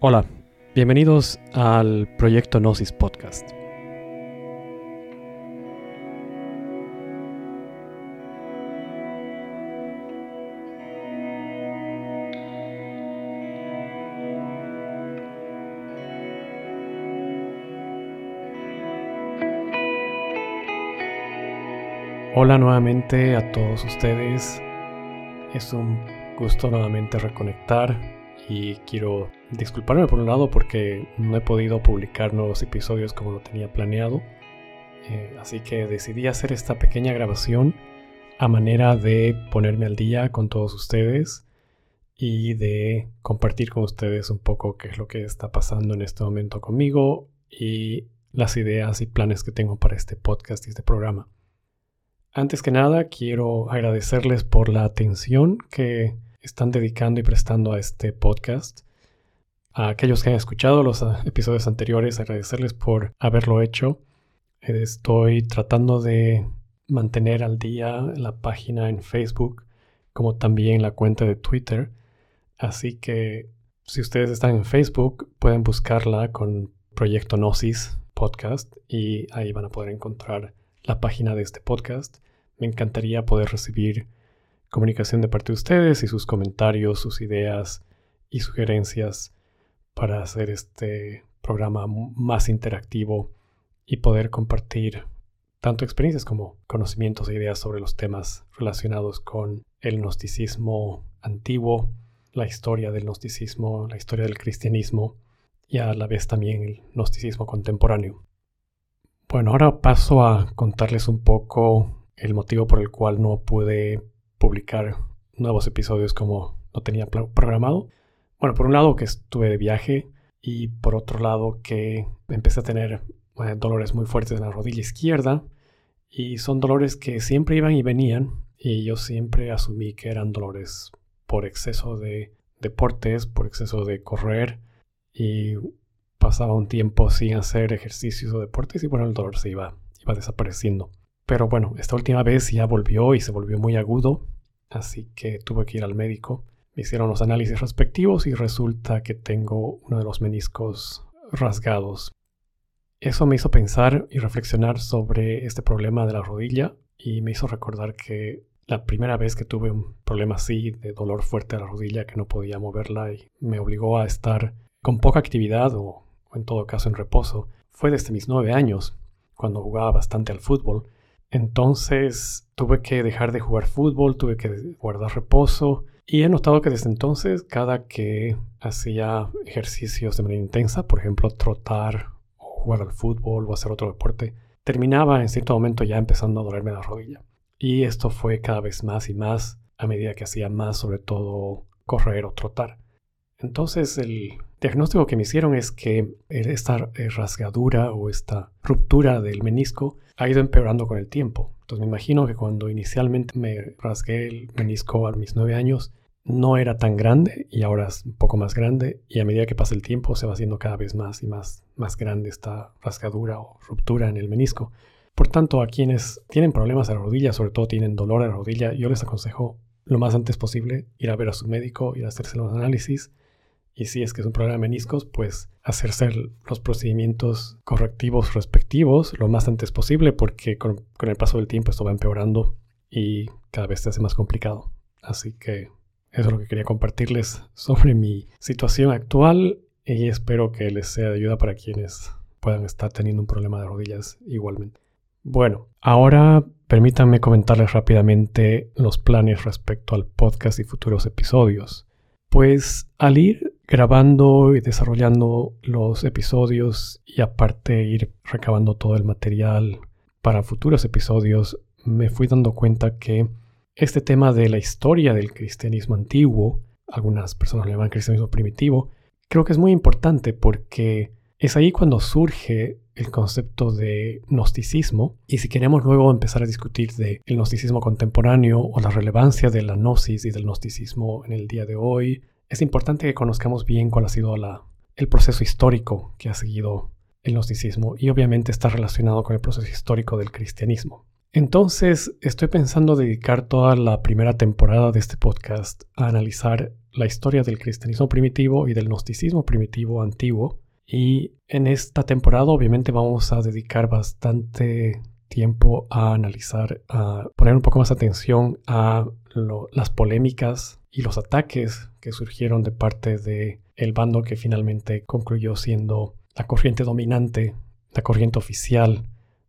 Hola, bienvenidos al Proyecto Gnosis Podcast. Hola nuevamente a todos ustedes. Es un gusto nuevamente reconectar y quiero disculparme por un lado porque no he podido publicar nuevos episodios como lo tenía planeado. Eh, así que decidí hacer esta pequeña grabación a manera de ponerme al día con todos ustedes y de compartir con ustedes un poco qué es lo que está pasando en este momento conmigo y las ideas y planes que tengo para este podcast y este programa. Antes que nada, quiero agradecerles por la atención que están dedicando y prestando a este podcast. A aquellos que han escuchado los ah, episodios anteriores, agradecerles por haberlo hecho. Estoy tratando de mantener al día la página en Facebook, como también la cuenta de Twitter. Así que si ustedes están en Facebook, pueden buscarla con Proyecto Gnosis Podcast y ahí van a poder encontrar la página de este podcast. Me encantaría poder recibir comunicación de parte de ustedes y sus comentarios, sus ideas y sugerencias para hacer este programa más interactivo y poder compartir tanto experiencias como conocimientos e ideas sobre los temas relacionados con el gnosticismo antiguo, la historia del gnosticismo, la historia del cristianismo y a la vez también el gnosticismo contemporáneo. Bueno, ahora paso a contarles un poco el motivo por el cual no pude publicar nuevos episodios como lo tenía programado. Bueno, por un lado que estuve de viaje y por otro lado que empecé a tener eh, dolores muy fuertes en la rodilla izquierda y son dolores que siempre iban y venían y yo siempre asumí que eran dolores por exceso de deportes, por exceso de correr y pasaba un tiempo sin hacer ejercicios o deportes y bueno, el dolor se iba, iba desapareciendo. Pero bueno, esta última vez ya volvió y se volvió muy agudo, así que tuve que ir al médico. Me hicieron los análisis respectivos y resulta que tengo uno de los meniscos rasgados. Eso me hizo pensar y reflexionar sobre este problema de la rodilla y me hizo recordar que la primera vez que tuve un problema así de dolor fuerte a la rodilla que no podía moverla y me obligó a estar con poca actividad o o en todo caso en reposo, fue desde mis nueve años, cuando jugaba bastante al fútbol. Entonces tuve que dejar de jugar fútbol, tuve que guardar reposo y he notado que desde entonces cada que hacía ejercicios de manera intensa, por ejemplo trotar o jugar al fútbol o hacer otro deporte, terminaba en cierto momento ya empezando a dolerme la rodilla. Y esto fue cada vez más y más a medida que hacía más, sobre todo correr o trotar. Entonces el diagnóstico que me hicieron es que esta eh, rasgadura o esta ruptura del menisco ha ido empeorando con el tiempo. Entonces me imagino que cuando inicialmente me rasgué el menisco a mis nueve años no era tan grande y ahora es un poco más grande y a medida que pasa el tiempo se va haciendo cada vez más y más, más grande esta rasgadura o ruptura en el menisco. Por tanto, a quienes tienen problemas de la rodilla, sobre todo tienen dolor a la rodilla, yo les aconsejo lo más antes posible ir a ver a su médico, ir a hacerse los análisis y si es que es un problema de meniscos, pues hacerse los procedimientos correctivos respectivos lo más antes posible porque con, el paso del tiempo esto va empeorando y cada vez se hace más complicado. Así que eso es lo que quería compartirles sobre mi situación actual y espero que les sea de ayuda para quienes puedan estar teniendo un problema de rodillas igualmente. Bueno, ahora permítanme comentarles rápidamente los planes respecto al podcast y futuros episodios. Pues al ir grabando y desarrollando los episodios y aparte ir recabando todo el material para futuros episodios, me fui dando cuenta que este tema de la historia del cristianismo antiguo, algunas personas le llaman cristianismo primitivo, creo que es muy importante porque es ahí cuando surge el concepto de gnosticismo. Y si queremos luego empezar a discutir del gnosticismo contemporáneo o la relevancia de la gnosis y del gnosticismo en el día de hoy, es importante que conozcamos bien cuál ha sido el proceso histórico que ha seguido el gnosticismo y obviamente está relacionado con el proceso histórico del cristianismo. Entonces estoy pensando dedicar toda la primera temporada de este podcast a analizar la historia del cristianismo primitivo y del gnosticismo primitivo antiguo. Y en esta temporada obviamente vamos a dedicar bastante tiempo a analizar, a poner un poco más atención a las polémicas y los ataques que surgieron de parte de el bando que finalmente concluyó siendo la corriente dominante, la corriente oficial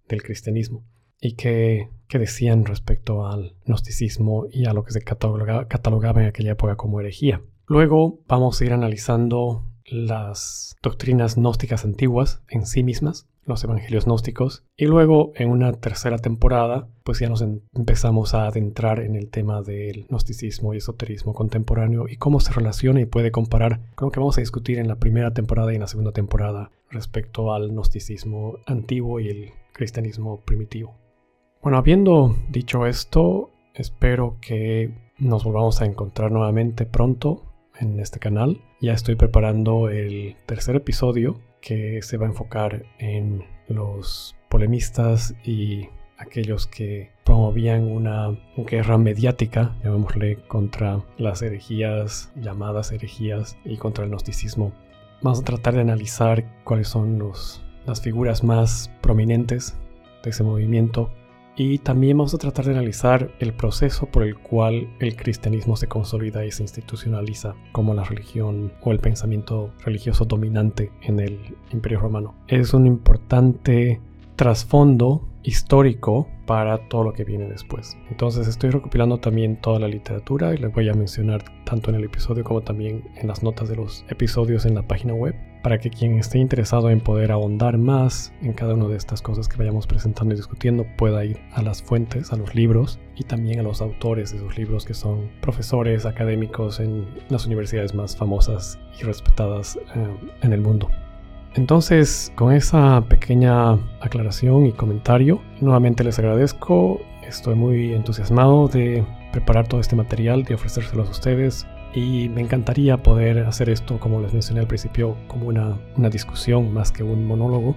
del cristianismo y que, decían respecto al gnosticismo y a lo que se catalogaba en aquella época como herejía. Luego vamos a ir analizando las doctrinas gnósticas antiguas en sí mismas, los evangelios gnósticos, y luego en una tercera temporada, pues ya nos empezamos a adentrar en el tema del gnosticismo y esoterismo contemporáneo y cómo se relaciona y puede comparar con lo que vamos a discutir en la primera temporada y en la segunda temporada respecto al gnosticismo antiguo y el cristianismo primitivo. Bueno, habiendo dicho esto, espero que nos volvamos a encontrar nuevamente pronto en este canal. Ya estoy preparando el tercer episodio que se va a enfocar en los polemistas y aquellos que promovían una guerra mediática, llamémosle, contra las herejías, llamadas herejías, y contra el gnosticismo. Vamos a tratar de analizar cuáles son las figuras más prominentes de ese movimiento y también vamos a tratar de analizar el proceso por el cual el cristianismo se consolida y se institucionaliza como la religión o el pensamiento religioso dominante en el Imperio Romano. Es un importante trasfondo histórico para todo lo que viene después. Entonces estoy recopilando también toda la literatura y les voy a mencionar tanto en el episodio como también en las notas de los episodios en la página web para que quien esté interesado en poder ahondar más en cada una de estas cosas que vayamos presentando y discutiendo pueda ir a las fuentes, a los libros y también a los autores de esos libros que son profesores académicos en las universidades más famosas y respetadas eh, en el mundo. Entonces, con esa pequeña aclaración y comentario, nuevamente les agradezco. Estoy muy entusiasmado de preparar todo este material, de ofrecérselos a ustedes. Y me encantaría poder hacer esto, como les mencioné al principio, como una, una discusión más que un monólogo.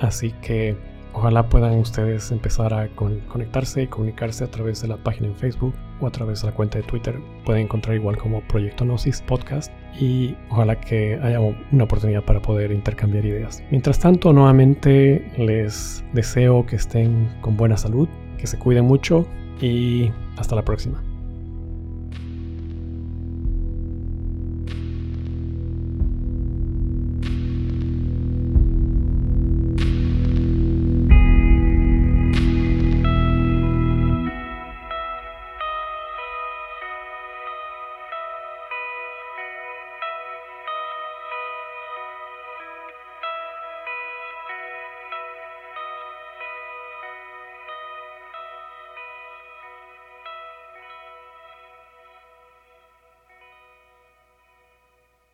Así que Ojalá puedan ustedes empezar a conectarse y comunicarse a través de la página en Facebook o a través de la cuenta de Twitter. Pueden encontrar igual como Proyecto Gnosis Podcast y ojalá que haya una oportunidad para poder intercambiar ideas. Mientras tanto, nuevamente les deseo que estén con buena salud, que se cuiden mucho y hasta la próxima.